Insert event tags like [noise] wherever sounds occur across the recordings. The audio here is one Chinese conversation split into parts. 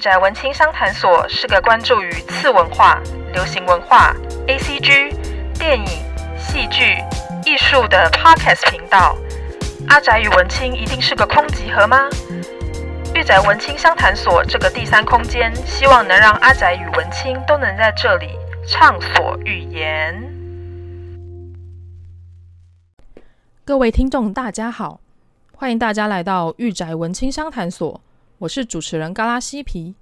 宅文青商谈所是个关注于次文化、流行文化、ACG、电影、戏剧、艺术的 Podcast 频道。阿宅与文青一定是个空集合吗？御宅文青商谈所这个第三空间，希望能让阿宅与文青都能在这里畅所欲言。各位听众，大家好，欢迎大家来到御宅文青商谈所。我是主持人嘎拉西皮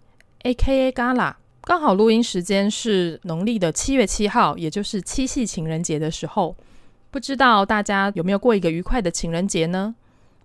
，A.K.A. 嘎拉。刚好录音时间是农历的七月七号，也就是七夕情人节的时候。不知道大家有没有过一个愉快的情人节呢？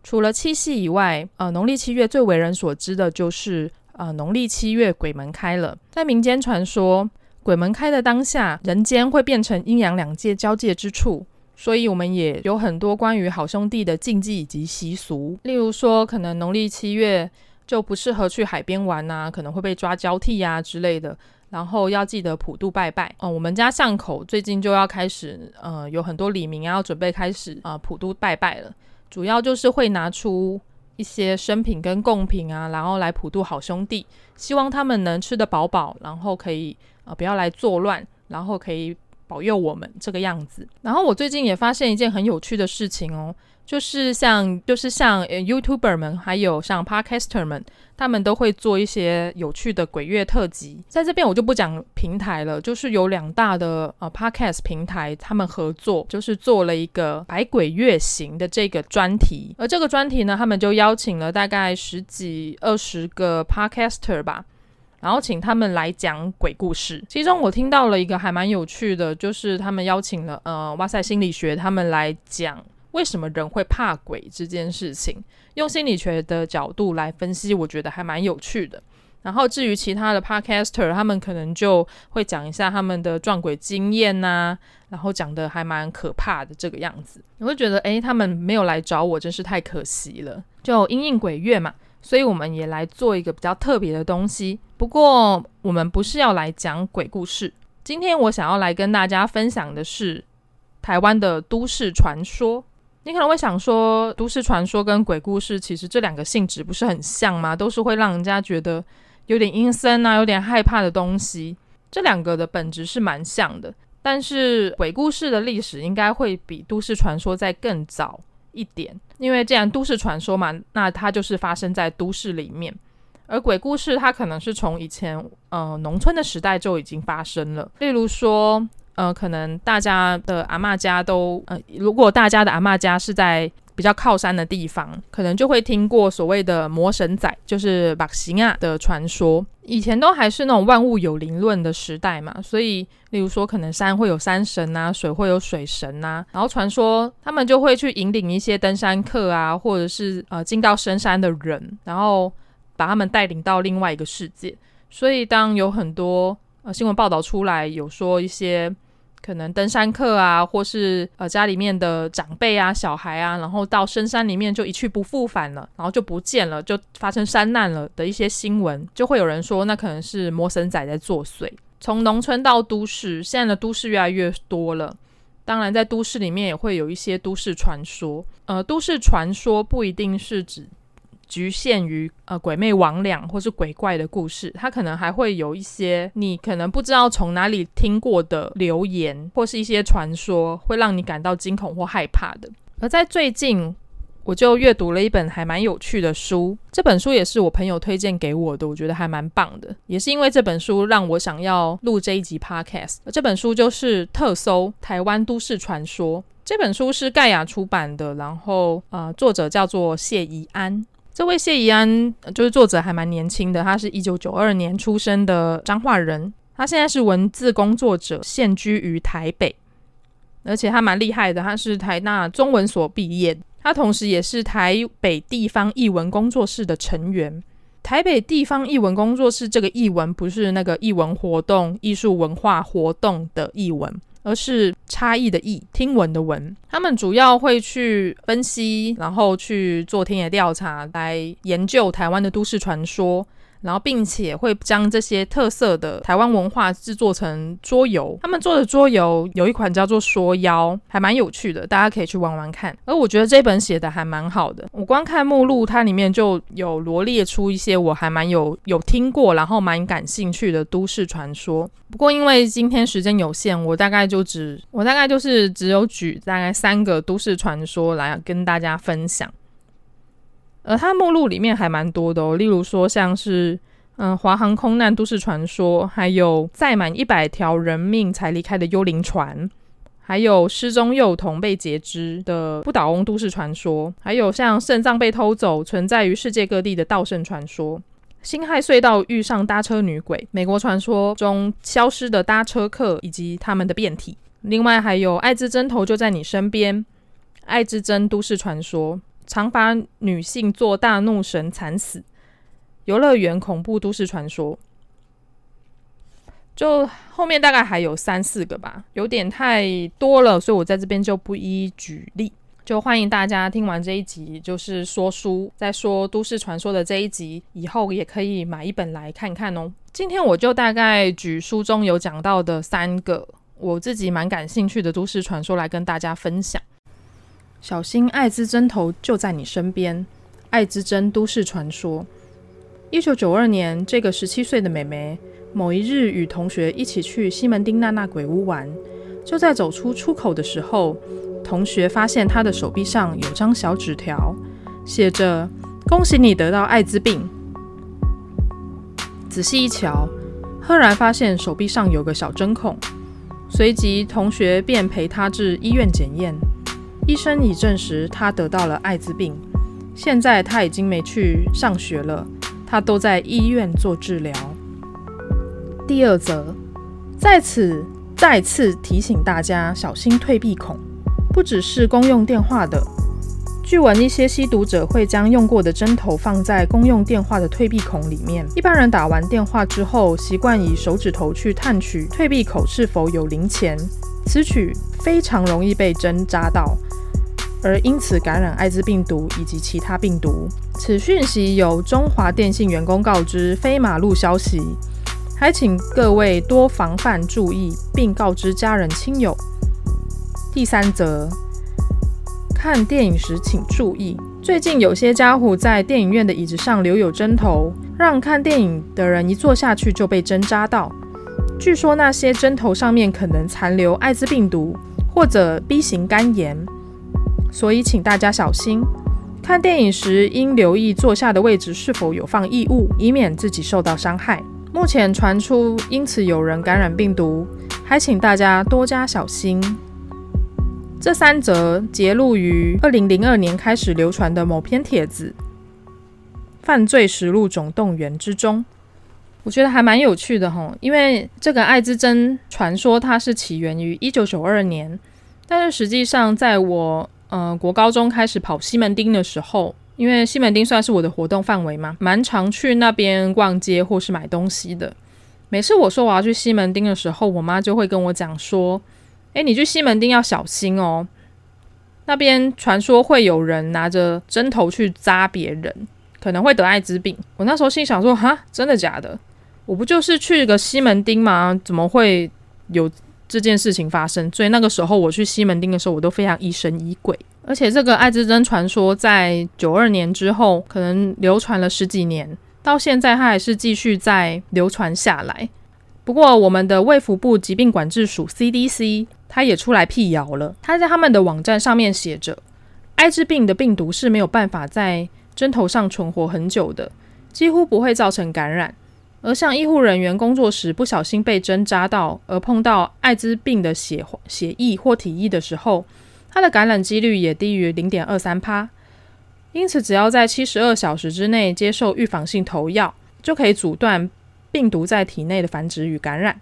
除了七夕以外，呃，农历七月最为人所知的就是呃，农历七月鬼门开了。在民间传说，鬼门开的当下，人间会变成阴阳两界交界之处，所以我们也有很多关于好兄弟的禁忌以及习俗。例如说，可能农历七月。就不适合去海边玩呐、啊，可能会被抓交替呀、啊、之类的。然后要记得普渡拜拜哦、我们家巷口最近就要开始，呃，有很多里民要准备开始啊、普渡拜拜了。主要就是会拿出一些生品跟贡品啊，然后来普渡好兄弟，希望他们能吃得饱饱，然后可以啊、不要来作乱，然后可以保佑我们这个样子。然后我最近也发现一件很有趣的事情哦。就是像，就是像，YouTuber 们，还有像 Podcaster 们，他们都会做一些有趣的鬼月特辑。在这边我就不讲平台了，就是有两大的呃 Podcast 平台，他们合作，就是做了一个百鬼月行的这个专题。而这个专题呢，他们就邀请了大概十几、二十个 Podcaster 吧，然后请他们来讲鬼故事。其中我听到了一个还蛮有趣的，就是他们邀请了呃，哇塞心理学他们来讲。为什么人会怕鬼这件事情，用心理学的角度来分析，我觉得还蛮有趣的。然后至于其他的 podcaster，他们可能就会讲一下他们的撞鬼经验呐、然后讲的还蛮可怕的这个样子。你会觉得，诶，他们没有来找我，真是太可惜了。就阴应鬼月嘛，所以我们也来做一个比较特别的东西。不过我们不是要来讲鬼故事，今天我想要来跟大家分享的是台湾的都市传说。你可能会想说，都市传说跟鬼故事其实这两个性质不是很像吗？都是会让人家觉得有点阴森啊，有点害怕的东西。这两个的本质是蛮像的，但是鬼故事的历史应该会比都市传说再更早一点，因为既然都市传说嘛，那它就是发生在都市里面，而鬼故事它可能是从以前呃农村的时代就已经发生了，例如说。呃，可能大家的阿嬷家都呃，如果大家的阿嬷家是在比较靠山的地方，可能就会听过所谓的魔神仔，就是目神仔的传说。以前都还是那种万物有灵论的时代嘛，所以例如说，可能山会有山神啊，水会有水神啊，然后传说他们就会去引领一些登山客啊，或者是呃进到深山的人，然后把他们带领到另外一个世界。所以当有很多呃新闻报道出来，有说一些。可能登山客啊，或是呃家里面的长辈啊、小孩啊，然后到深山里面就一去不复返了，然后就不见了，就发生山难了的一些新闻，就会有人说那可能是魔神仔在作祟。从农村到都市，现在的都市越来越多了，当然在都市里面也会有一些都市传说。呃，都市传说不一定是指。局限于呃鬼魅魍魎或是鬼怪的故事，它可能还会有一些你可能不知道从哪里听过的流言或是一些传说，会让你感到惊恐或害怕的。而在最近，我就阅读了一本还蛮有趣的书，这本书也是我朋友推荐给我的，我觉得还蛮棒的。也是因为这本书让我想要录这一集 podcast。这本书就是《特搜台湾都市传说》，这本书是盖亚出版的，然后呃作者叫做谢宜安。这位谢怡安就是作者，还蛮年轻的。他是一九九二年出生的彰化人，他现在是文字工作者，现居于台北，而且他蛮厉害的。他是台大中文所毕业，他同时也是台北地方译文工作室的成员。台北地方译文工作室这个译文不是那个译文活动、艺术文化活动的译文。而是差异的异，听闻的闻。他们主要会去分析，然后去做田野调查，来研究台湾的都市传说，然后并且会将这些特色的台湾文化制作成桌游。他们做的桌游有一款叫做《说妖》，还蛮有趣的，大家可以去玩玩看。而我觉得这本写的还蛮好的，我光看目录，它里面就有罗列出一些我还蛮有有听过，然后蛮感兴趣的都市传说。不过因为今天时间有限，我大概就只我大概就是只有举大概三个都市传说来跟大家分享。而它目录里面还蛮多的哦，例如说像是嗯华航空难都市传说，还有载满一百条人命才离开的幽灵船。还有失踪幼童被截肢的不倒翁都市传说，还有像肾脏被偷走、存在于世界各地的盗肾传说，辛亥隧道遇上搭车女鬼，美国传说中消失的搭车客以及他们的变体。另外还有爱之针头就在你身边，爱之针都市传说，长发女性做大怒神惨死，游乐园恐怖都市传说。就后面大概还有三四个吧，有点太多了，所以我在这边就不一一举例。就欢迎大家听完这一集，就是说书在说都市传说的这一集以后，也可以买一本来看看哦。今天我就大概举书中有讲到的三个我自己蛮感兴趣的都市传说来跟大家分享。小心艾滋针头就在你身边，艾滋针都市传说。一九九二年，这个十七岁的妹妹。某一日，与同学一起去西门町娜娜鬼屋玩，就在走出出口的时候，同学发现她的手臂上有张小纸条，写着“恭喜你得到艾滋病”。仔细一瞧，赫然发现手臂上有个小针孔，随即同学便陪她至医院检验，医生已证实他得到了艾滋病。现在他已经没去上学了，他都在医院做治疗。第二则，在此再次提醒大家小心退避孔，不只是公用电话的。据闻一些吸毒者会将用过的针头放在公用电话的退避孔里面。一般人打完电话之后，习惯以手指头去探取退避口是否有零钱，此举非常容易被针扎到，而因此感染艾滋病毒以及其他病毒。此讯息由中华电信员工告知非马路消息。还请各位多防范注意，并告知家人亲友。第三则，看电影时请注意，最近有些家伙在电影院的椅子上留有针头，让看电影的人一坐下去就被针扎到。据说那些针头上面可能残留艾滋病毒或者 B 型肝炎，所以请大家小心。看电影时应留意坐下的位置是否有放异物，以免自己受到伤害。目前传出因此有人感染病毒，还请大家多加小心。这三则节录于二零零二年开始流传的某篇帖子《犯罪实录总动员》之中，我觉得还蛮有趣的哈。因为这个艾滋针传说它是起源于一九九二年，但是实际上在我呃国高中开始跑西门町的时候。因为西门町算是我的活动范围嘛，蛮常去那边逛街或是买东西的。每次我说我要去西门町的时候，我妈就会跟我讲说：“诶，你去西门町要小心哦，那边传说会有人拿着针头去扎别人，可能会得艾滋病。”我那时候心想说：“哈，真的假的？我不就是去个西门町吗？怎么会有这件事情发生？”所以那个时候我去西门町的时候，我都非常疑神疑鬼。而且这个艾滋针传说在九二年之后，可能流传了十几年，到现在它还是继续在流传下来。不过，我们的卫福部疾病管制署 CDC，它也出来辟谣了。它在他们的网站上面写着，艾滋病的病毒是没有办法在针头上存活很久的，几乎不会造成感染。而像医护人员工作时不小心被针扎到，而碰到艾滋病的血血液或体液的时候，它的感染几率也低于零点二三帕，因此只要在七十二小时之内接受预防性投药，就可以阻断病毒在体内的繁殖与感染。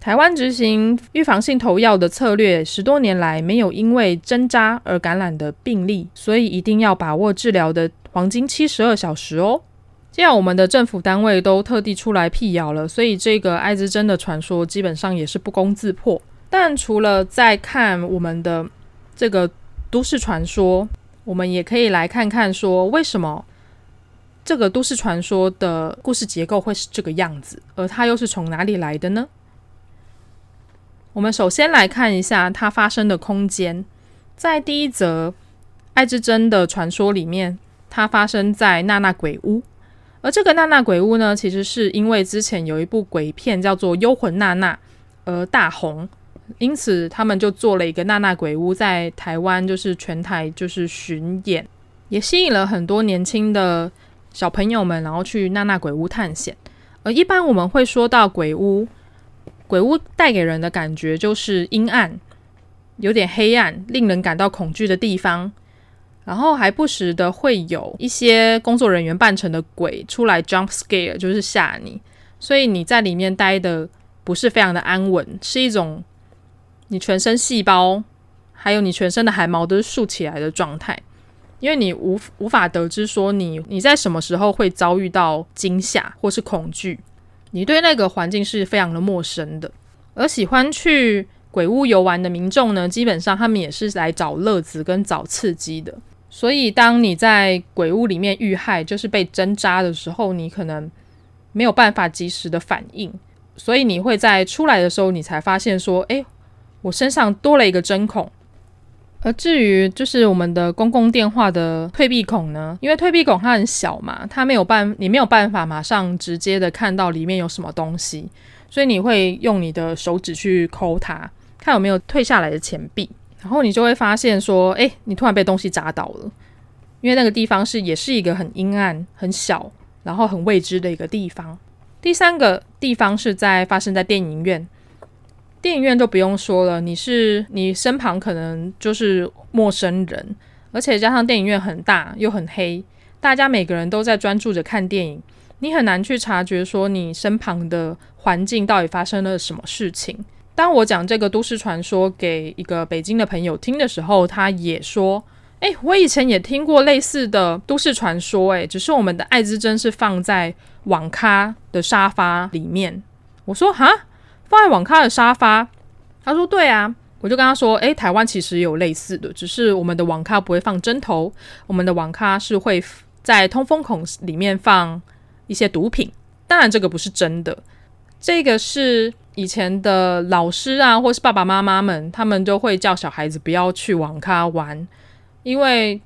台湾执行预防性投药的策略十多年来没有因为针扎而感染的病例，所以一定要把握治疗的黄金七十二小时哦。既然我们的政府单位都特地出来辟谣了，所以这个艾滋针的传说基本上也是不攻自破。但除了在看我们的这个都市传说，我们也可以来看看说，为什么这个都市传说的故事结构会是这个样子，而它又是从哪里来的呢？我们首先来看一下它发生的空间，在第一则爱之珍的传说里面，它发生在娜娜鬼屋。而这个娜娜鬼屋呢，其实是因为之前有一部鬼片叫做《幽魂娜娜》而大红，因此他们就做了一个娜娜鬼屋，在台湾就是全台就是巡演，也吸引了很多年轻的小朋友们，然后去娜娜鬼屋探险。而一般我们会说到鬼屋，鬼屋带给人的感觉就是阴暗，有点黑暗，令人感到恐惧的地方。然后还不时的会有一些工作人员扮成的鬼出来 jump scare，就是吓你，所以你在里面待的不是非常的安稳，是一种你全身细胞还有你全身的汗毛都是竖起来的状态，因为你无无法得知说你你在什么时候会遭遇到惊吓或是恐惧，你对那个环境是非常的陌生的。而喜欢去鬼屋游玩的民众呢，基本上他们也是来找乐子跟找刺激的。所以，当你在鬼屋里面遇害，就是被针扎的时候，你可能没有办法及时的反应，所以你会在出来的时候，你才发现说：“诶，我身上多了一个针孔。”而至于就是我们的公共电话的退避孔呢，因为退避孔它很小嘛，它没有办，你没有办法马上直接的看到里面有什么东西，所以你会用你的手指去抠它，看有没有退下来的钱币。然后你就会发现说，哎，你突然被东西砸倒了，因为那个地方是也是一个很阴暗、很小，然后很未知的一个地方。第三个地方是在发生在电影院，电影院就不用说了，你是你身旁可能就是陌生人，而且加上电影院很大又很黑，大家每个人都在专注着看电影，你很难去察觉说你身旁的环境到底发生了什么事情。当我讲这个都市传说给一个北京的朋友听的时候，他也说：“诶，我以前也听过类似的都市传说，诶，只是我们的爱之珍是放在网咖的沙发里面。”我说：“哈，放在网咖的沙发？”他说：“对啊。”我就跟他说：“诶，台湾其实有类似的，只是我们的网咖不会放针头，我们的网咖是会在通风孔里面放一些毒品。当然，这个不是真的，这个是。”以前的老师啊，或是爸爸妈妈们，他们就会叫小孩子不要去网咖玩，因为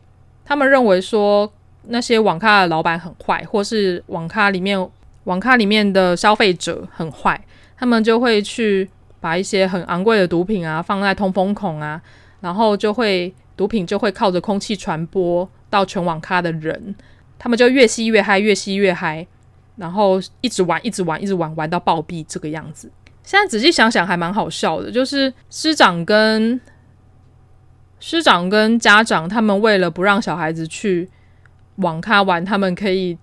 他们认为说那些网咖的老板很坏，或是网咖里面网咖里面的消费者很坏，他们就会去把一些很昂贵的毒品啊放在通风孔啊，然后就会毒品就会靠着空气传播到全网咖的人，他们就越吸越嗨，越吸越嗨，然后一直玩，一直玩，一直玩，玩到暴毙这个样子。现在仔细想想，还蛮好笑的。就是师长跟师长跟家长，他们为了不让小孩子去网咖玩，他们可以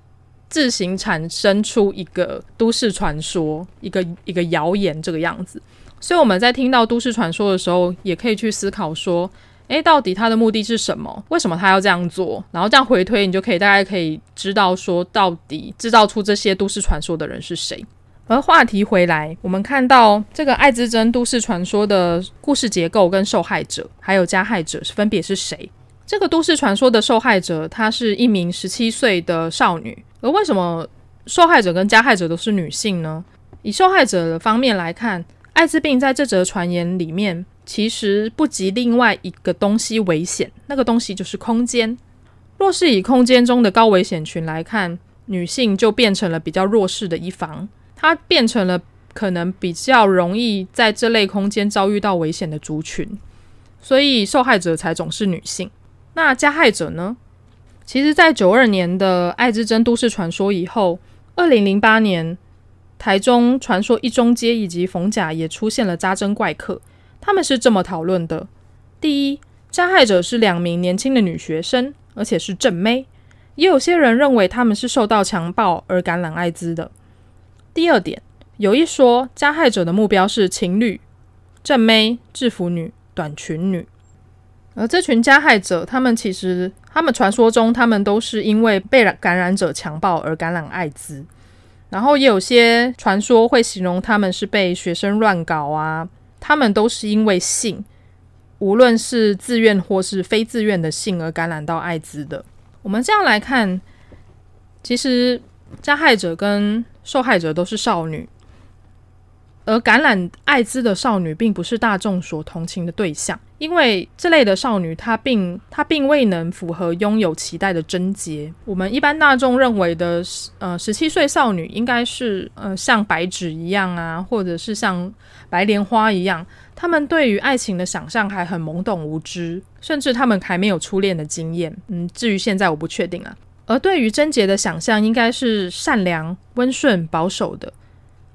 自行产生出一个都市传说，一个一个谣言这个样子。所以我们在听到都市传说的时候，也可以去思考说：诶，到底他的目的是什么？为什么他要这样做？然后这样回推，你就可以大概可以知道说，到底制造出这些都市传说的人是谁。而话题回来，我们看到这个爱之珍都市传说的故事结构跟受害者还有加害者分别是谁？这个都市传说的受害者，她是一名十七岁的少女。而为什么受害者跟加害者都是女性呢？以受害者的方面来看，艾滋病在这则传言里面其实不及另外一个东西危险，那个东西就是空间。若是以空间中的高危险群来看，女性就变成了比较弱势的一方。它变成了可能比较容易在这类空间遭遇到危险的族群，所以受害者才总是女性。那加害者呢？其实，在九二年的爱之真都市传说以后，二零零八年台中传说一中街以及逢甲也出现了扎针怪客。他们是这么讨论的：第一，加害者是两名年轻的女学生，而且是正妹，也有些人认为他们是受到强暴而感染艾滋的。第二点，有一说加害者的目标是情侣、正妹、制服女、短裙女，而这群加害者，他们其实，他们传说中，他们都是因为被感染者强暴而感染艾滋，然后也有些传说会形容他们是被学生乱搞啊，他们都是因为性，无论是自愿或是非自愿的性而感染到艾滋的。我们这样来看。其实加害者跟受害者都是少女。而感染艾滋的少女并不是大众所同情的对象，因为这类的少女她并她并未能符合拥有脐带的贞洁。我们一般大众认为的，呃，十七岁少女应该是呃像白纸一样啊，或者是像白莲花一样，她们对于爱情的想象还很懵懂无知，甚至她们还没有初恋的经验。嗯，至于现在我不确定啊。而对于贞洁的想象，应该是善良、温顺、保守的。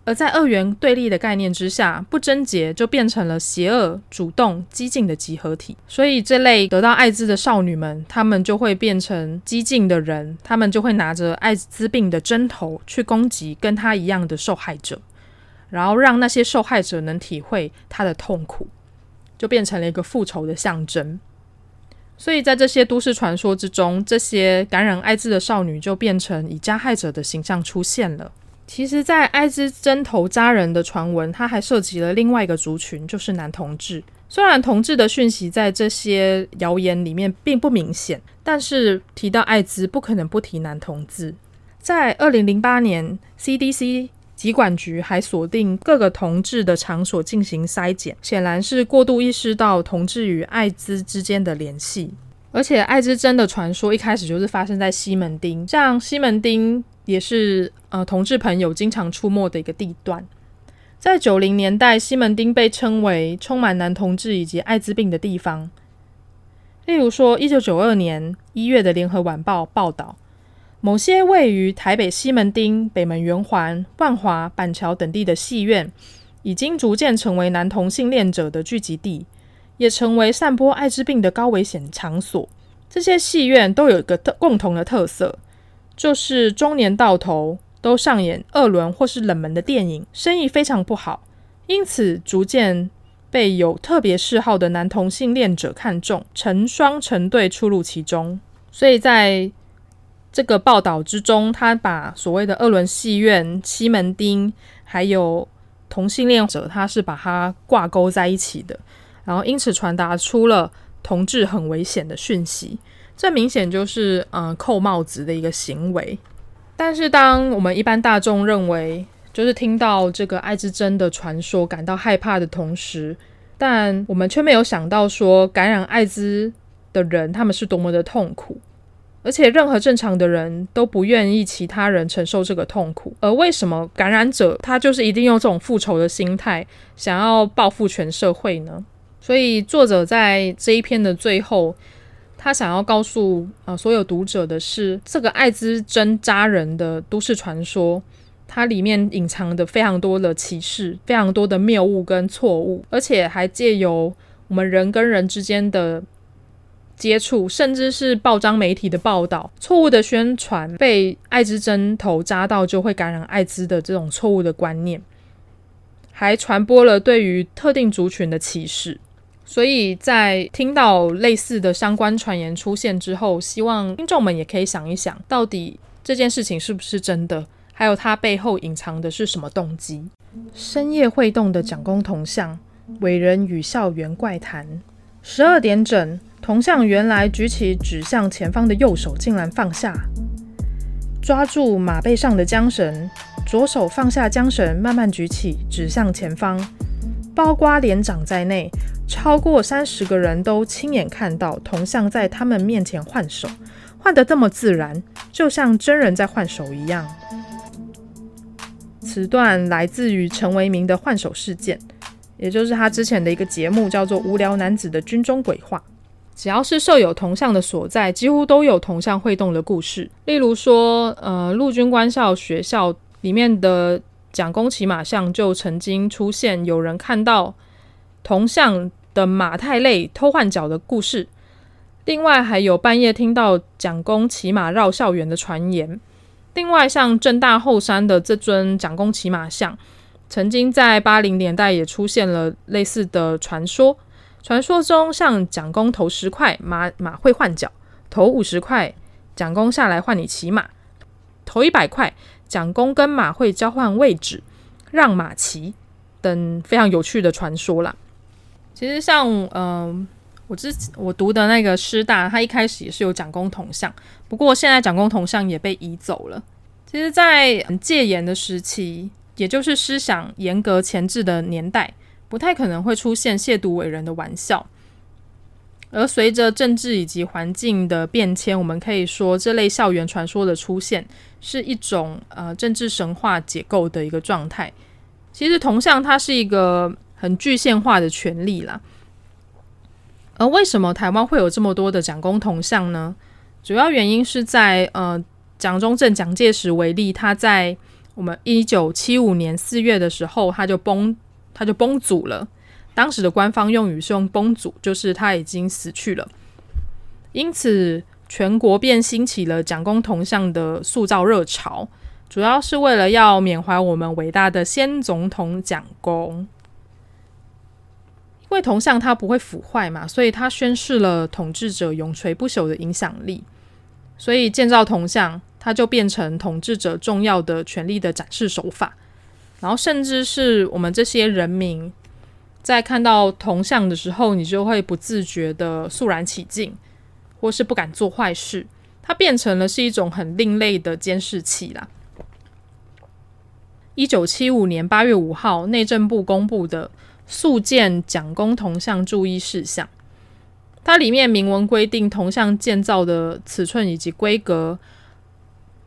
而在二元对立的概念之下，不贞洁就变成了邪恶、主动、激进的集合体。所以，这类得到艾滋的少女们，她们就会变成激进的人，她们就会拿着艾滋病的针头去攻击跟她一样的受害者，然后让那些受害者能体会她的痛苦，就变成了一个复仇的象征。所以在这些都市传说之中，这些感染艾滋的少女就变成以加害者的形象出现了。其实，在艾滋针头扎人的传闻，它还涉及了另外一个族群，就是男同志。虽然同志的讯息在这些谣言里面并不明显，但是提到艾滋，不可能不提男同志。在二零零八年，CDC 疾管局还锁定各个同志的场所进行筛检，显然是过度意识到同志与艾滋之间的联系。而且，艾滋针的传说一开始就是发生在西门町，像西门町。也是呃，同志朋友经常出没的一个地段。在九零年代，西门町被称为充满男同志以及艾滋病的地方。例如说，一九九二年一月的《联合晚报》报道，某些位于台北西门町、北门圆环、万华、板桥等地的戏院，已经逐渐成为男同性恋者的聚集地，也成为散播艾滋病的高危险场所。这些戏院都有一个特共同的特色。就是中年到头都上演二轮或是冷门的电影，生意非常不好，因此逐渐被有特别嗜好的男同性恋者看中，成双成对出入其中。所以在这个报道之中，他把所谓的二轮戏院、西门町还有同性恋者，他是把它挂钩在一起的，然后因此传达出了同志很危险的讯息。这明显就是嗯扣帽子的一个行为，但是当我们一般大众认为就是听到这个艾滋针的传说感到害怕的同时，但我们却没有想到说感染艾滋的人他们是多么的痛苦，而且任何正常的人都不愿意其他人承受这个痛苦，而为什么感染者他就是一定用这种复仇的心态想要报复全社会呢？所以作者在这一篇的最后。他想要告诉呃所有读者的是，这个艾滋针扎人的都市传说，它里面隐藏的非常多的歧视，非常多的谬误跟错误，而且还借由我们人跟人之间的接触，甚至是报章媒体的报道，错误的宣传，被艾滋针头扎到就会感染艾滋的这种错误的观念，还传播了对于特定族群的歧视。所以在听到类似的相关传言出现之后，希望听众们也可以想一想，到底这件事情是不是真的，还有它背后隐藏的是什么动机？深夜会动的蒋公铜像，伟人与校园怪谈。十二点整，铜像原来举起指向前方的右手，竟然放下，抓住马背上的缰绳，左手放下缰绳，慢慢举起，指向前方，包括连长在内。超过三十个人都亲眼看到铜像在他们面前换手，换得这么自然，就像真人在换手一样。此段来自于陈为民的换手事件，也就是他之前的一个节目，叫做《无聊男子的军中鬼话》。只要是设有铜像的所在，几乎都有铜像会动的故事。例如说，呃，陆军官校学校里面的蒋公骑马像，就曾经出现有人看到铜像的马太累偷换脚的故事，另外还有半夜听到蒋公骑马绕校园的传言。另外，像政大后山的这尊蒋公骑马像，曾经在八零年代也出现了类似的传说。传说中，像蒋公投十块，马马会换脚；投五十块，蒋公下来换你骑马；投一百块，蒋公跟马会交换位置，让马骑等非常有趣的传说啦。其实像，像嗯，我之我读的那个师大，它一开始也是有蒋公铜像，不过现在蒋公铜像也被移走了。其实，在戒严的时期，也就是思想严格钳制的年代，不太可能会出现亵渎伟人的玩笑。而随着政治以及环境的变迁，我们可以说，这类校园传说的出现，是一种呃政治神话解构的一个状态。其实铜像它是一个很具象化的权利啦。而为什么台湾会有这么多的蒋公铜像呢？主要原因是在呃。蒋中正、蒋介石为例，他在我们一九七五年四月的时候，他就崩，他就崩祖了。当时的官方用语是用“崩祖”，就是他已经死去了。因此，全国便兴起了蒋公铜像的塑造热潮，主要是为了要缅怀我们伟大的先总统蒋公。因为铜像它不会腐坏嘛，所以它宣示了统治者永垂不朽的影响力。所以建造铜像，它就变成统治者重要的权力的展示手法，然后甚至是我们这些人民在看到铜像的时候，你就会不自觉的肃然起敬，或是不敢做坏事。它变成了是一种很另类的监视器啦。一九七五年八月五号，内政部公布的塑建蒋公铜像注意事项，它里面明文规定铜像建造的尺寸以及规格。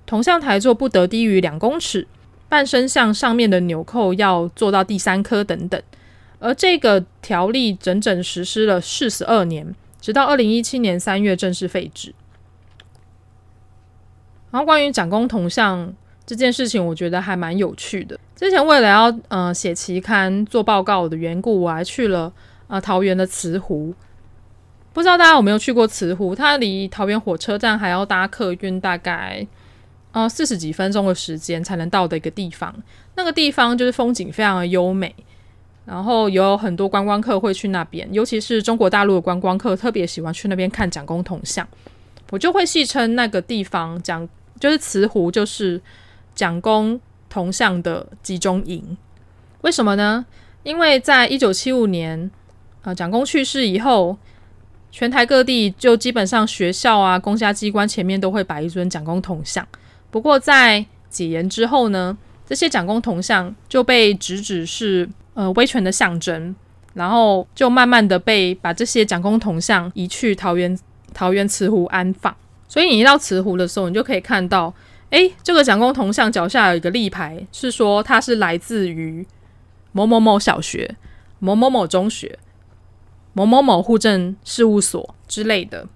铜像台座不得低于两公尺，半身像上面的纽扣要做到第三颗等等。而这个条例整整实施了四十二年，直到二零一七年三月正式废止。然后关于蒋公铜像这件事情，我觉得还蛮有趣的。之前为了要呃写期刊做报告的缘故，我还去了呃桃园的慈湖。不知道大家有没有去过慈湖？它离桃园火车站还要搭客运大概。呃，四十几分钟的时间才能到的一个地方，那个地方就是风景非常的优美，然后有很多观光客会去那边，尤其是中国大陆的观光客特别喜欢去那边看蒋公铜像。我就会戏称那个地方蒋就是慈湖，就是蒋公铜像的集中营。为什么呢？因为在一九七五年，呃，蒋公去世以后，全台各地就基本上学校啊、公家机关前面都会摆一尊蒋公铜像。不过，在解严之后呢，这些蒋公铜像就被直指是呃威权的象征，然后就慢慢的被把这些蒋公铜像移去桃园桃园慈湖安放。所以你一到慈湖的时候，你就可以看到，诶，这个蒋公铜像脚下有一个立牌，是说它是来自于某某某小学、某某某中学、某某某户政事务所之类的。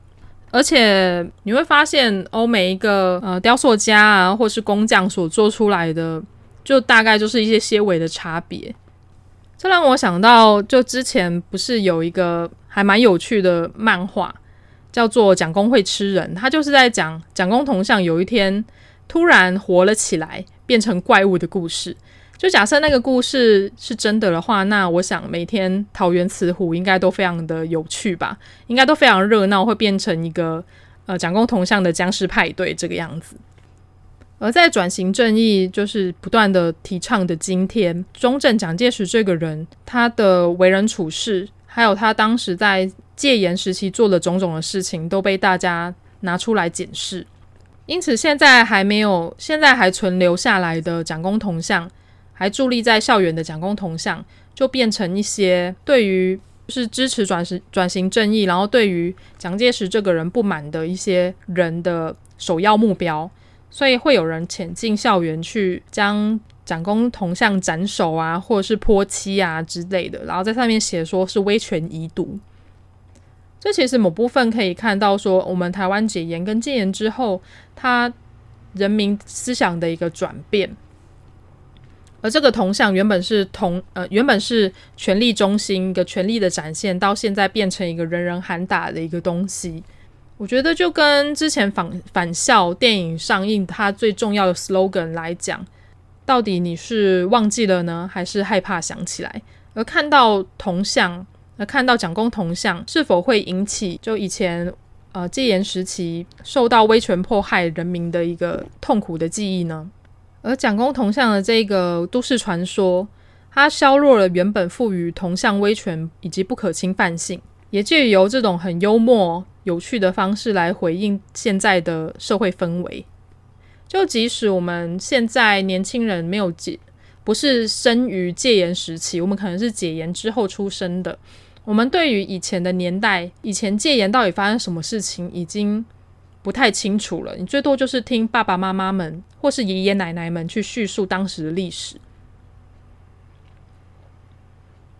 而且你会发现，欧美一个呃雕塑家啊，或是工匠所做出来的，就大概就是一些些微的差别。这让我想到，就之前不是有一个还蛮有趣的漫画，叫做《蒋公会吃人》，他就是在讲蒋公铜像有一天突然活了起来，变成怪物的故事。就假设那个故事是真的的话，那我想每天桃园慈湖应该都非常的有趣吧，应该都非常热闹，会变成一个呃蒋公铜像的僵尸派对这个样子。而在转型正义就是不断的提倡的今天，中正蒋介石这个人他的为人处事，还有他当时在戒严时期做的种种的事情，都被大家拿出来检视。因此，现在还没有，现在还存留下来的蒋公铜像。还伫立在校园的蒋公铜像，就变成一些对于是支持转型转型正义，然后对于蒋介石这个人不满的一些人的首要目标，所以会有人潜进校园去将蒋公铜像斩首啊，或者是泼漆啊之类的，然后在上面写说是威权遗毒。这其实某部分可以看到说，我们台湾解严跟戒严之后，他人民思想的一个转变。而这个铜像原本是铜，呃，原本是权力中心一个权力的展现，到现在变成一个人人喊打的一个东西。我觉得就跟之前返返校电影上映，它最重要的 slogan 来讲，到底你是忘记了呢，还是害怕想起来？而看到铜像，而看到蒋公铜像，是否会引起就以前呃戒严时期受到威权迫害人民的一个痛苦的记忆呢？而蒋公铜像的这个都市传说，它削弱了原本赋予铜像威权以及不可侵犯性，也借由这种很幽默、有趣的方式来回应现在的社会氛围。就即使我们现在年轻人没有戒，不是生于戒严时期，我们可能是解严之后出生的。我们对于以前的年代，以前戒严到底发生什么事情，已经不太清楚了。你最多就是听爸爸妈妈们或是爷爷奶奶们去叙述当时的历史。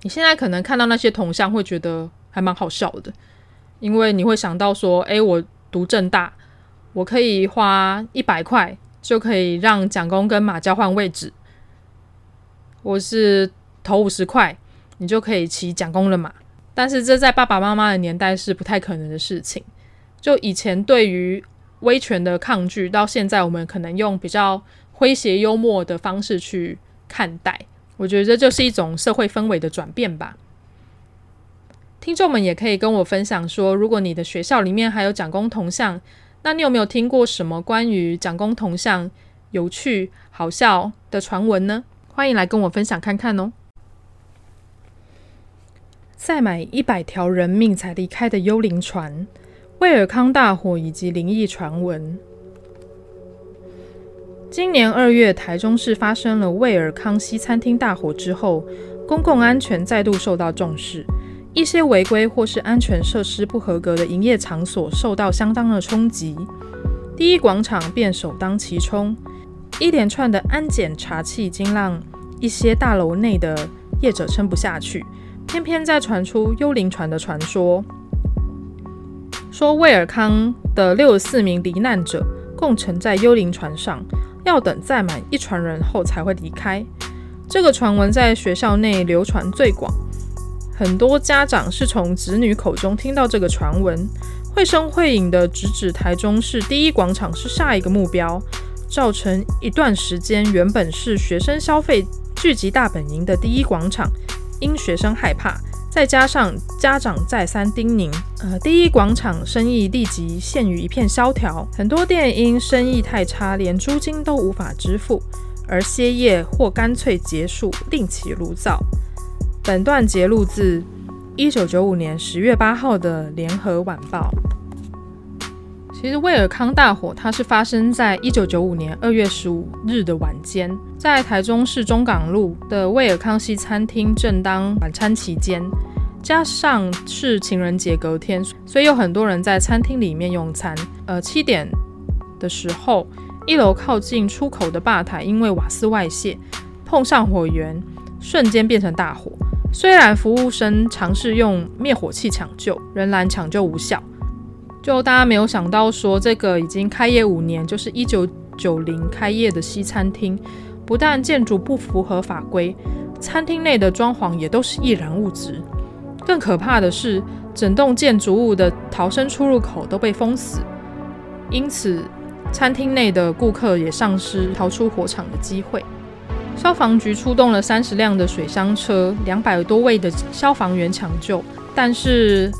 你现在可能看到那些铜像，会觉得还蛮好笑的，因为你会想到说：“哎，我读正大，我可以花一百块就可以让蒋公跟马交换位置，我是投五十块，你就可以骑蒋公的马。”但是这在爸爸妈妈的年代是不太可能的事情。就以前对于威权的抗拒，到现在我们可能用比较诙谐幽默的方式去看待。我觉得这就是一种社会氛围的转变吧。听众们也可以跟我分享说，如果你的学校里面还有蒋公铜像，那你有没有听过什么关于蒋公铜像有趣、好笑的传闻呢？欢迎来跟我分享看看哦。载满一百条人命才离开的幽灵船，威尔康大火以及灵异传闻。今年二月，台中市发生了威尔康西餐厅大火之后，公共安全再度受到重视，一些违规或是安全设施不合格的营业场所受到相当的冲击。第一广场便首当其冲，一连串的安检查器已经让一些大楼内的业者撑不下去。偏偏在传出幽灵船的传说，说威尔康的六十四名罹难者共乘在幽灵船上，要等载满一船人后才会离开。这个传闻在学校内流传最广，很多家长是从子女口中听到这个传闻，绘声绘影的直指台中市第一广场是下一个目标，造成一段时间原本是学生消费聚集大本营的第一广场。因学生害怕，再加上家长再三叮咛，呃，第一广场生意立即陷于一片萧条，很多店因生意太差，连租金都无法支付，而歇业或干脆结束，另起炉灶。本段节录自一九九五年十月八号的《联合晚报》。其实，威尔康大火它是发生在一九九五年二月十五日的晚间，在台中市中港路的威尔康西餐厅正当晚餐期间，加上是情人节隔天，所以有很多人在餐厅里面用餐。呃，七点的时候，一楼靠近出口的吧台因为瓦斯外泄，碰上火源，瞬间变成大火。虽然服务生尝试用灭火器抢救，仍然抢救无效。就大家没有想到，说这个已经开业五年，就是一九九零开业的西餐厅，不但建筑不符合法规，餐厅内的装潢也都是易燃物质。更可怕的是，整栋建筑物的逃生出入口都被封死，因此餐厅内的顾客也丧失逃出火场的机会。消防局出动了三十辆的水箱车，两百多位的消防员抢救，但是。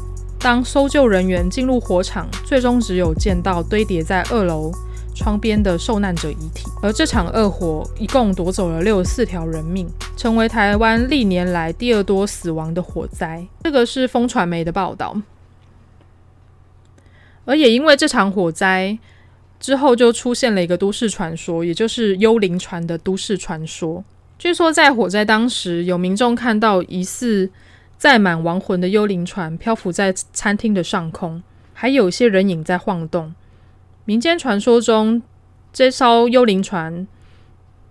当搜救人员进入火场，最终只有见到堆叠在二楼窗边的受难者遗体。而这场恶火一共夺走了六十四条人命，成为台湾历年来第二多死亡的火灾。这个是风传媒的报道。而也因为这场火灾之后，就出现了一个都市传说，也就是幽灵船的都市传说。据说在火灾当时，有民众看到疑似。载满亡魂的幽灵船漂浮在餐厅的上空，还有些人影在晃动。民间传说中，这艘幽灵船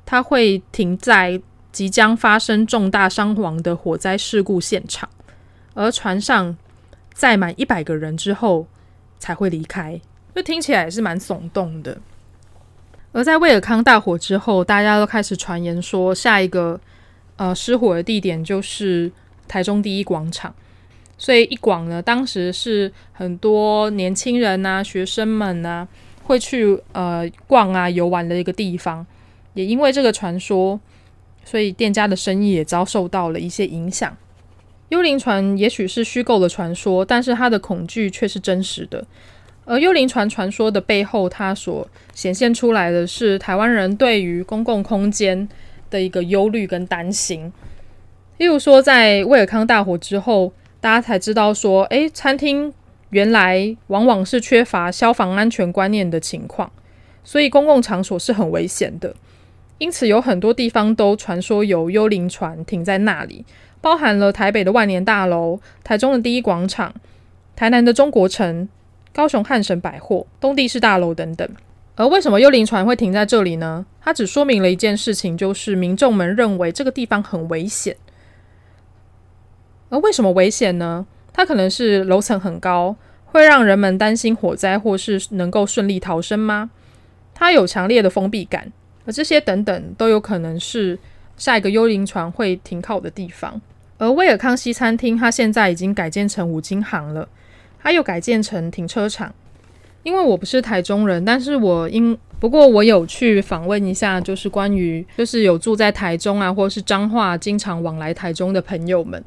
它会停在即将发生重大伤亡的火灾事故现场，而船上载满一百个人之后才会离开。这听起来也是蛮耸动的。而在威尔康大火之后，大家都开始传言说，下一个呃失火的地点就是。台中第一广场，所以一广呢，当时是很多年轻人呐、学生们呐、会去呃逛啊游玩的一个地方。也因为这个传说，所以店家的生意也遭受到了一些影响。幽灵船也许是虚构的传说，但是它的恐惧却是真实的。而幽灵船传说的背后，它所显现出来的是台湾人对于公共空间的一个忧虑跟担心。例如说，在威尔康大火之后，大家才知道说，诶，餐厅原来往往是缺乏消防安全观念的情况，所以公共场所是很危险的。因此，有很多地方都传说有幽灵船停在那里，包含了台北的万年大楼、台中的第一广场、台南的中国城、高雄汉神百货、东帝市大楼等等。而为什么幽灵船会停在这里呢？它只说明了一件事情，就是民众们认为这个地方很危险。而为什么危险呢？它可能是楼层很高，会让人们担心火灾，或是能够顺利逃生吗？它有强烈的封闭感，而这些等等都有可能是下一个幽灵船会停靠的地方。而威尔康西餐厅，它现在已经改建成五金行了，它又改建成停车场。因为我不是台中人，但是我因不过我有去访问一下，就是关于就是有住在台中啊，或是彰化，经常往来台中的朋友们，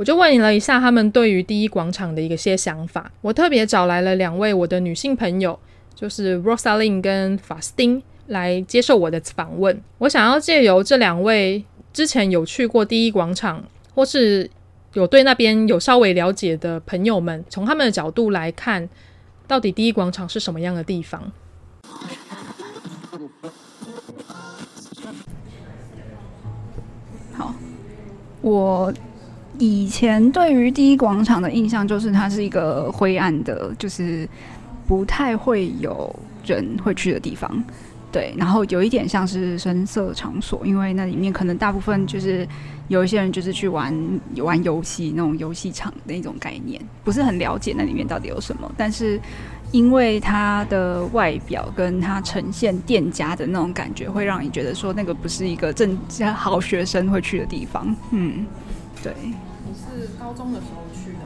我就问了一下他们对于第一广场的一些想法。我特别找来了两位我的女性朋友，就是 Rosalind 跟法斯汀来接受我的访问。我想要借由这两位之前有去过第一广场，或是有对那边有稍微了解的朋友们，从他们的角度来看。到底第一广场是什么样的地方？好，我以前对于第一广场的印象就是它是一个灰暗的，就是不太会有人会去的地方。对，然后有一点像是声色场所，因为那里面可能大部分就是有一些人就是去玩玩游戏那种游戏场的一种概念，不是很了解那里面到底有什么。但是因为它的外表跟它呈现店家的那种感觉，会让你觉得说那个不是一个正 [laughs] 好学生会去的地方。嗯，对。高中的时候去的？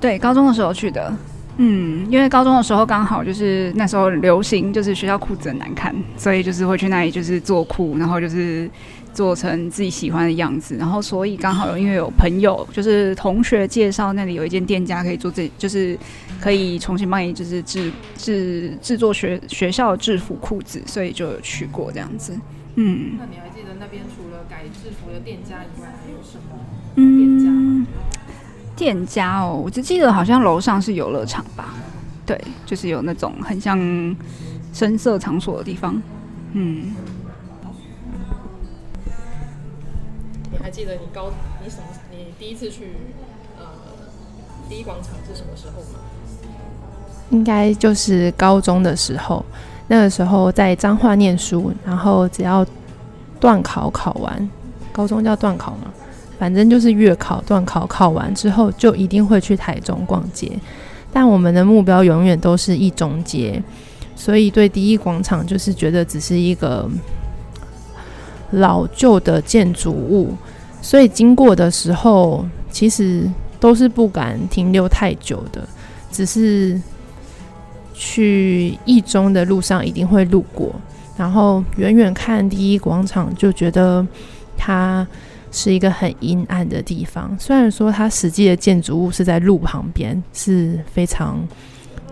对，高中的时候去的。嗯，因为高中的时候刚好就是那时候流行，就是学校裤子很难看，所以就是会去那里就是做裤，然后就是做成自己喜欢的样子，然后所以刚好有因为有朋友就是同学介绍那里有一间店家可以做这，就是可以重新帮你就是制制制作学学校制服裤子，所以就有去过这样子。嗯，那你还记得那边除了改制服的店家以外，还有什么店家吗？嗯店家哦，我只记得好像楼上是游乐场吧，对，就是有那种很像声色场所的地方。嗯，你还记得你高你什么？你第一次去呃第一广场是什么时候吗？应该就是高中的时候，那个时候在彰化念书，然后只要段考考完，高中叫段考吗？反正就是月考、段考考完之后，就一定会去台中逛街。但我们的目标永远都是一中街，所以对第一广场就是觉得只是一个老旧的建筑物，所以经过的时候其实都是不敢停留太久的，只是去一中的路上一定会路过，然后远远看第一广场就觉得它。是一个很阴暗的地方，虽然说它实际的建筑物是在路旁边，是非常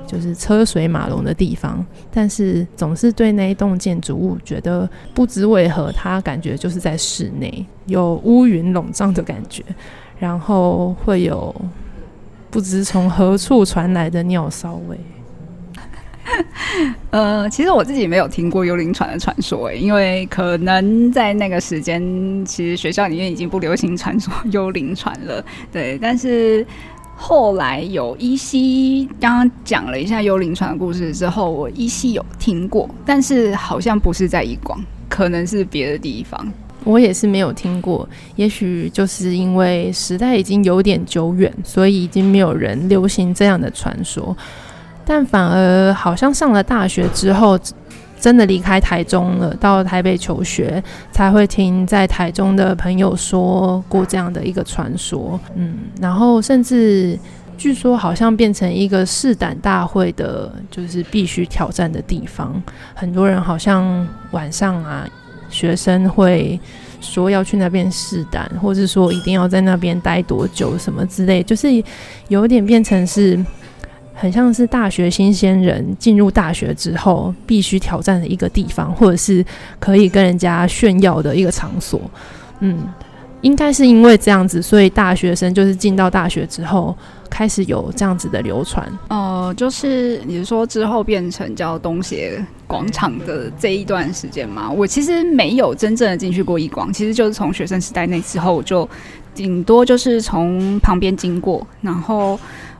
就是车水马龙的地方，但是总是对那一栋建筑物觉得不知为何，它感觉就是在室内，有乌云笼罩的感觉，然后会有不知从何处传来的尿骚味。[laughs] 呃，其实我自己没有听过幽灵船的传说诶，因为可能在那个时间，其实学校里面已经不流行传说幽灵船了。对，但是后来有依稀刚刚讲了一下幽灵船的故事之后，我依稀有听过，但是好像不是在一广，可能是别的地方。我也是没有听过，也许就是因为时代已经有点久远，所以已经没有人流行这样的传说。但反而好像上了大学之后，真的离开台中了，到台北求学，才会听在台中的朋友说过这样的一个传说。嗯，然后甚至据说好像变成一个试胆大会的，就是必须挑战的地方。很多人好像晚上啊，学生会说要去那边试胆，或是说一定要在那边待多久什么之类，就是有点变成是。很像是大学新鲜人进入大学之后必须挑战的一个地方，或者是可以跟人家炫耀的一个场所。嗯，应该是因为这样子，所以大学生就是进到大学之后，开始有这样子的流传。呃，就是你是说之后变成叫东协广场的这一段时间吗？我其实没有真正的进去过一广，其实就是从学生时代那时候，我就顶多就是从旁边经过，然后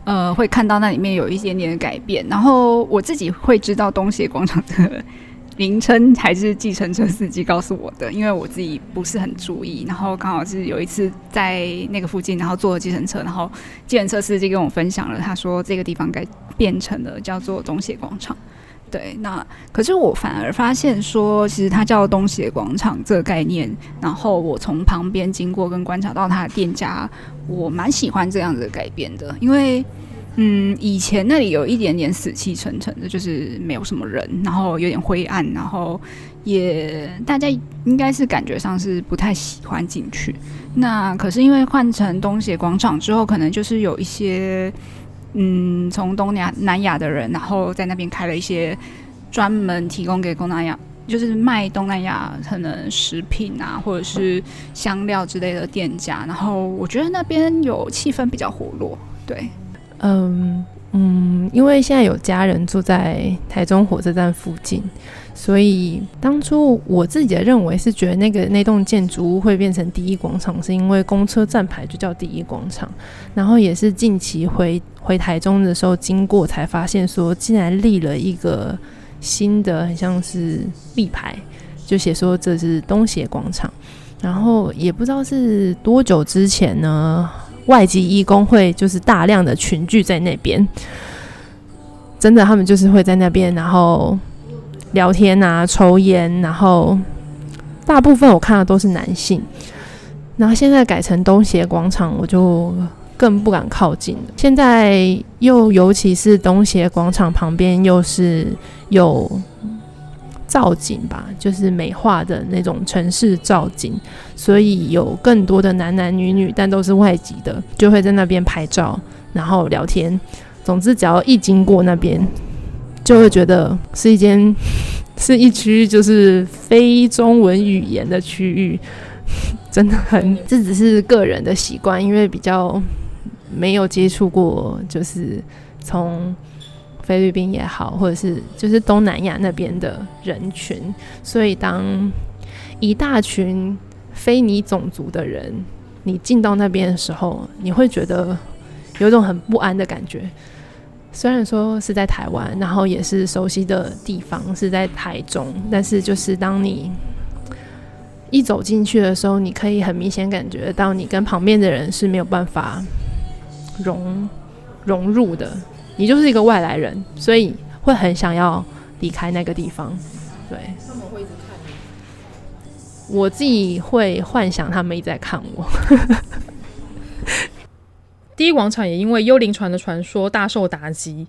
呃会看到那里面有一点点的改变，然后我自己会知道东协广场的。名称还是计程车司机告诉我的，因为我自己不是很注意。然后刚好是有一次在那个附近，然后坐了计程车，然后计程车司机跟我分享了，他说这个地方该变成了叫做东协广场。对，那可是我反而发现说，其实它叫东协广场这个概念，然后我从旁边经过跟观察到它的店家，我蛮喜欢这样子的改变的，因为。嗯，以前那里有一点点死气沉沉的，就是没有什么人，然后有点灰暗，然后也大家应该是感觉上是不太喜欢进去。那可是因为换成东协广场之后，可能就是有一些嗯，从东亚南亚的人，然后在那边开了一些专门提供给东南亚，就是卖东南亚可能食品啊，或者是香料之类的店家。然后我觉得那边有气氛比较活络，对。嗯嗯，因为现在有家人住在台中火车站附近，所以当初我自己的认为是觉得那个那栋建筑物会变成第一广场，是因为公车站牌就叫第一广场。然后也是近期回回台中的时候经过，才发现说竟然立了一个新的，很像是立牌，就写说这是东协广场。然后也不知道是多久之前呢。外籍义工会就是大量的群聚在那边，真的，他们就是会在那边，然后聊天啊、抽烟，然后大部分我看到都是男性。然后现在改成东协广场，我就更不敢靠近了。现在又尤其是东协广场旁边又是有。造景吧，就是美化的那种城市造景，所以有更多的男男女女，但都是外籍的，就会在那边拍照，然后聊天。总之，只要一经过那边，就会觉得是一间，[laughs] 是一区就是非中文语言的区域，[laughs] 真的很。这只是个人的习惯，因为比较没有接触过，就是从。菲律宾也好，或者是就是东南亚那边的人群，所以当一大群非你种族的人，你进到那边的时候，你会觉得有一种很不安的感觉。虽然说是在台湾，然后也是熟悉的地方，是在台中，但是就是当你一走进去的时候，你可以很明显感觉到你跟旁边的人是没有办法融融入的。你就是一个外来人，所以会很想要离开那个地方。对，他们会一直看你。我自己会幻想他们一直在看我。第一广场也因为幽灵船的传说大受打击，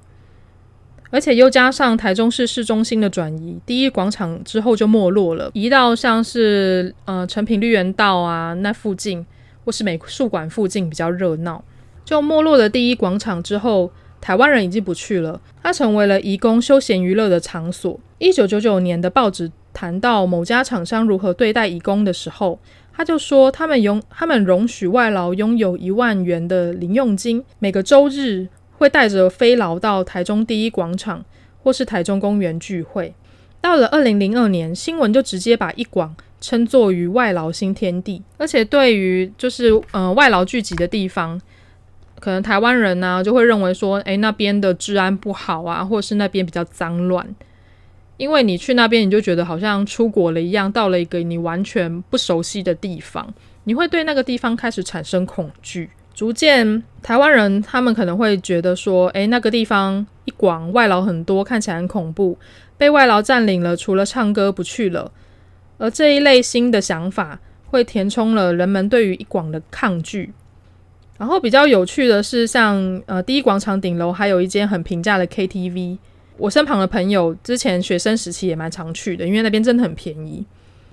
而且又加上台中市市中心的转移，第一广场之后就没落了，移到像是呃成品绿园道啊那附近，或是美术馆附近比较热闹。就没落的第一广场之后。台湾人已经不去了，它成为了移工休闲娱乐的场所。一九九九年的报纸谈到某家厂商如何对待移工的时候，他就说他们容他们容许外劳拥有一万元的零用金，每个周日会带着非劳到台中第一广场或是台中公园聚会。到了二零零二年，新闻就直接把一广称作于外劳新天地，而且对于就是呃外劳聚集的地方。可能台湾人呢、就会认为说，诶，那边的治安不好啊，或是那边比较脏乱。因为你去那边，你就觉得好像出国了一样，到了一个你完全不熟悉的地方，你会对那个地方开始产生恐惧。逐渐，台湾人他们可能会觉得说，诶，那个地方一广外劳很多，看起来很恐怖，被外劳占领了，除了唱歌不去了。而这一类新的想法，会填充了人们对于一广的抗拒。然后比较有趣的是像，像呃第一广场顶楼还有一间很平价的 KTV，我身旁的朋友之前学生时期也蛮常去的，因为那边真的很便宜。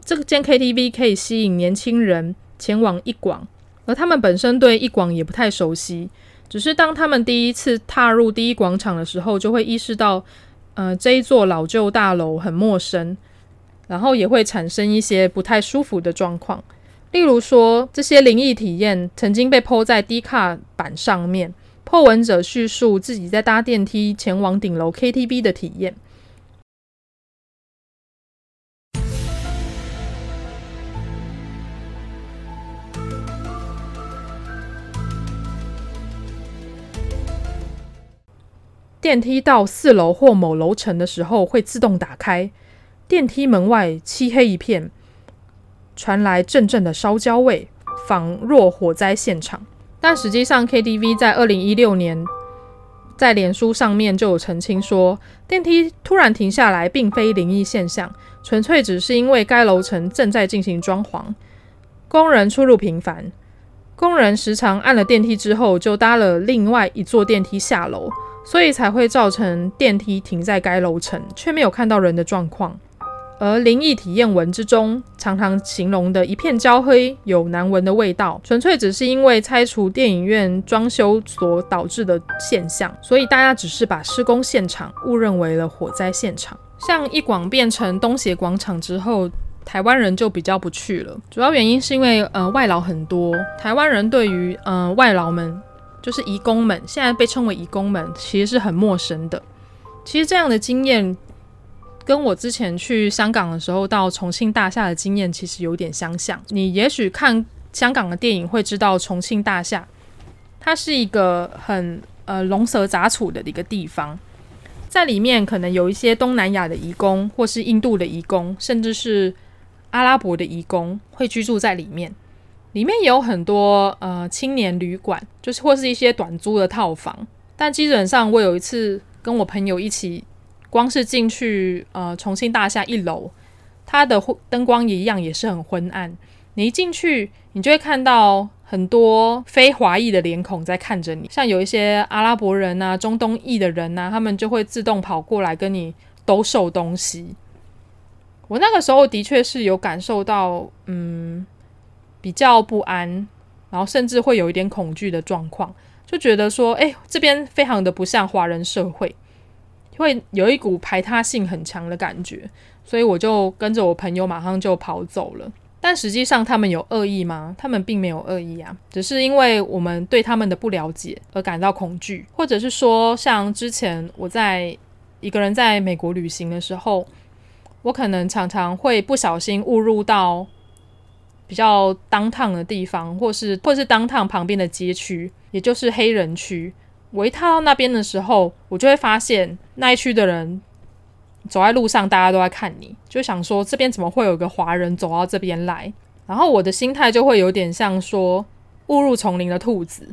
这个间 KTV 可以吸引年轻人前往一广，而他们本身对一广也不太熟悉，只是当他们第一次踏入第一广场的时候，就会意识到，呃这一座老旧大楼很陌生，然后也会产生一些不太舒服的状况。例如说，这些灵异体验曾经被抛在 D 卡板上面破文者叙述自己在搭电梯前往顶楼 KTV 的体验。电梯到四楼或某楼层的时候会自动打开，电梯门外漆黑一片，传来阵阵的烧焦味，仿若火灾现场。但实际上，KTV 在二零一六年在脸书上面就有澄清说，电梯突然停下来并非灵异现象，纯粹只是因为该楼层正在进行装潢，工人出入频繁，工人时常按了电梯之后就搭了另外一座电梯下楼。所以才会造成电梯停在该楼层，却没有看到人的状况。而灵异体验文之中，常常形容的一片焦黑、有难闻的味道，纯粹只是因为拆除电影院装修所导致的现象。所以大家只是把施工现场误认为了火灾现场。像一广变成东协广场之后，台湾人就比较不去了。主要原因是因为呃外劳很多，台湾人对于呃外劳们。就是移工们，现在被称为移工们，其实是很陌生的。其实这样的经验，跟我之前去香港的时候到重庆大厦的经验其实有点相像。你也许看香港的电影会知道，重庆大厦它是一个很呃龙蛇杂处的一个地方，在里面可能有一些东南亚的移工，或是印度的移工，甚至是阿拉伯的移工会居住在里面。里面也有很多呃青年旅馆，就是或是一些短租的套房。但基本上，我有一次跟我朋友一起，光是进去呃重庆大厦一楼，它的灯光一样也是很昏暗。你一进去，你就会看到很多非华裔的脸孔在看着你，像有一些阿拉伯人啊、中东裔的人啊，他们就会自动跑过来跟你兜售东西。我那个时候的确是有感受到，嗯。比较不安，然后甚至会有一点恐惧的状况，就觉得说，哎，这边非常的不像华人社会，会有一股排他性很强的感觉，所以我就跟着我朋友马上就跑走了。但实际上他们有恶意吗？他们并没有恶意啊，只是因为我们对他们的不了解而感到恐惧，或者是说，像之前我在一个人在美国旅行的时候，我可能常常会不小心误入到。比较 downtown 的地方，或是或是 downtown 旁边的街区，也就是黑人区。我一踏到那边的时候，我就会发现那一区的人走在路上，大家都在看你，就想说这边怎么会有个华人走到这边来？然后我的心态就会有点像说误入丛林的兔子，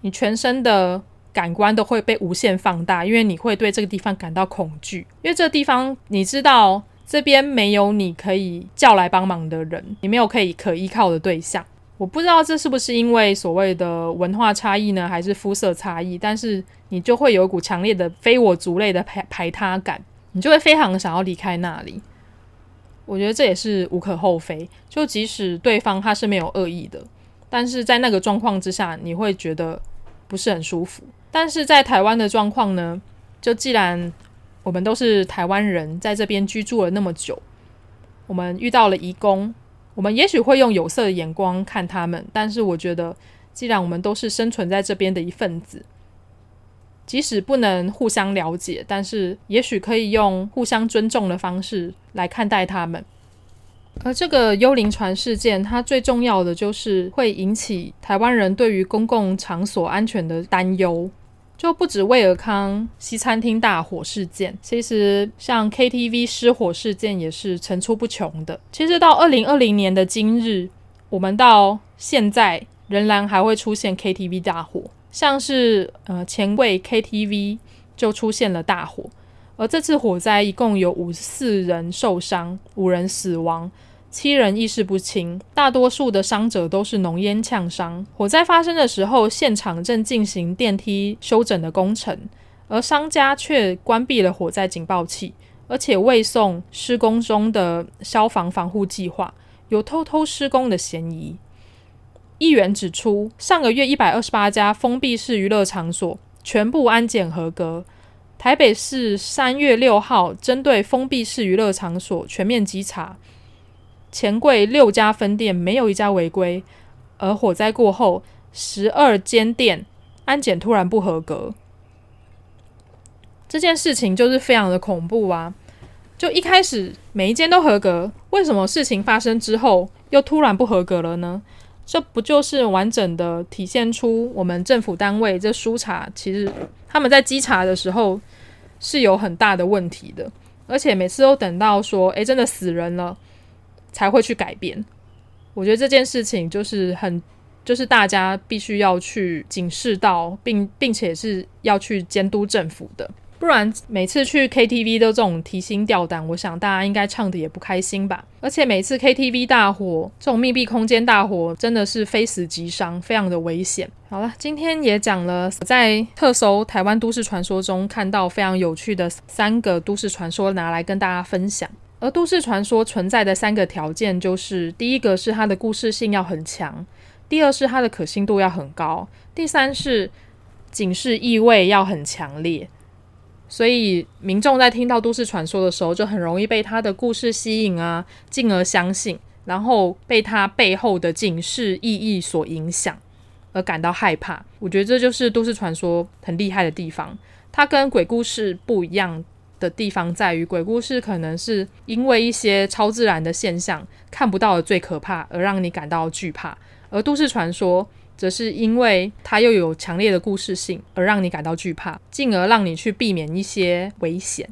你全身的感官都会被无限放大，因为你会对这个地方感到恐惧，因为这地方你知道。这边没有你可以叫来帮忙的人，你没有可以可依靠的对象。我不知道这是不是因为所谓的文化差异呢，还是肤色差异？但是你就会有一股强烈的非我族类的排排他感，你就会非常想要离开那里。我觉得这也是无可厚非，就即使对方他是没有恶意的，但是在那个状况之下，你会觉得不是很舒服。但是在台湾的状况呢，就既然。我们都是台湾人，在这边居住了那么久，我们遇到了移工，我们也许会用有色的眼光看他们，但是我觉得，既然我们都是生存在这边的一份子，即使不能互相了解，但是也许可以用互相尊重的方式来看待他们。而这个幽灵船事件，它最重要的就是会引起台湾人对于公共场所安全的担忧。就不止卫尔康西餐厅大火事件，其实像 KTV 失火事件也是层出不穷的。其实到二零二零年的今日，我们到现在仍然还会出现 KTV 大火，像是呃前卫 KTV 就出现了大火，而这次火灾一共有五十四人受伤，五人死亡。七人意识不清，大多数的伤者都是浓烟呛伤。火灾发生的时候，现场正进行电梯修整的工程，而商家却关闭了火灾警报器，而且未送施工中的消防防护计划，有偷偷施工的嫌疑。议员指出，上个月一百二十八家封闭式娱乐场所全部安检合格。台北市三月六号针对封闭式娱乐场所全面稽查。钱柜六家分店没有一家违规，而火灾过后，十二间店安检突然不合格，这件事情就是非常的恐怖啊！就一开始每一间都合格，为什么事情发生之后又突然不合格了呢？这不就是完整的体现出我们政府单位这疏查，其实他们在稽查的时候是有很大的问题的，而且每次都等到说，诶，真的死人了才会去改变。我觉得这件事情就是很，就是大家必须要去警示到，并并且是要去监督政府的。不然每次去 KTV 都这种提心吊胆，我想大家应该唱的也不开心吧。而且每次 KTV 大火，这种密闭空间大火真的是非死即伤，非常的危险。好了，今天也讲了在特搜台湾都市传说中看到非常有趣的三个都市传说，拿来跟大家分享。而都市传说存在的三个条件就是：第一个是它的故事性要很强，第二是它的可信度要很高，第三是警示意味要很强烈。所以民众在听到都市传说的时候，就很容易被他的故事吸引啊，进而相信，然后被他背后的警示意义所影响，而感到害怕。我觉得这就是都市传说很厉害的地方。它跟鬼故事不一样的地方在于，鬼故事可能是因为一些超自然的现象看不到的最可怕，而让你感到惧怕，而都市传说。则是因为它又有强烈的故事性，而让你感到惧怕，进而让你去避免一些危险。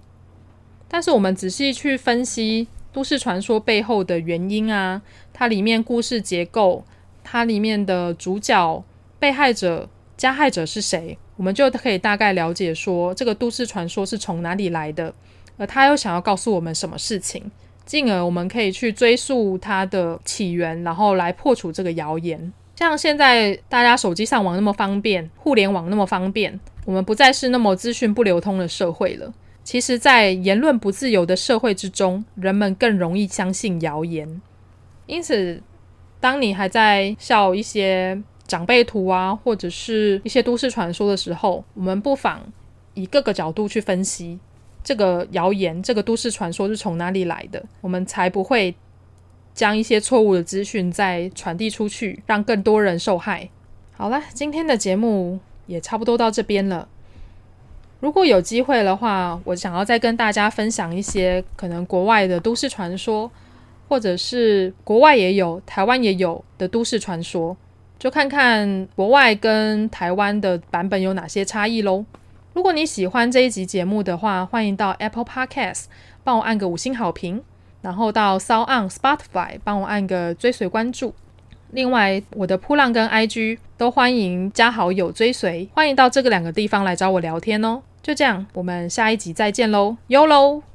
但是我们仔细去分析都市传说背后的原因啊，它里面故事结构，它里面的主角、被害者、加害者是谁，我们就可以大概了解说这个都市传说是从哪里来的，而他又想要告诉我们什么事情，进而我们可以去追溯它的起源，然后来破除这个谣言。像现在大家手机上网那么方便，互联网那么方便，我们不再是那么资讯不流通的社会了。其实，在言论不自由的社会之中，人们更容易相信谣言。因此，当你还在笑一些长辈图啊，或者是一些都市传说的时候，我们不妨以各个角度去分析这个谣言、这个都市传说是从哪里来的，我们才不会。将一些错误的资讯再传递出去，让更多人受害。好了，今天的节目也差不多到这边了。如果有机会的话，我想要再跟大家分享一些可能国外的都市传说，或者是国外也有、台湾也有的都市传说，就看看国外跟台湾的版本有哪些差异喽。如果你喜欢这一集节目的话，欢迎到 Apple Podcast 帮我按个五星好评。然后到 song on Spotify 帮我按个追随关注，另外我的噗浪跟 IG 都欢迎加好友追随，欢迎到这个两个地方来找我聊天哦。就这样，我们下一集再见喽，YOLO。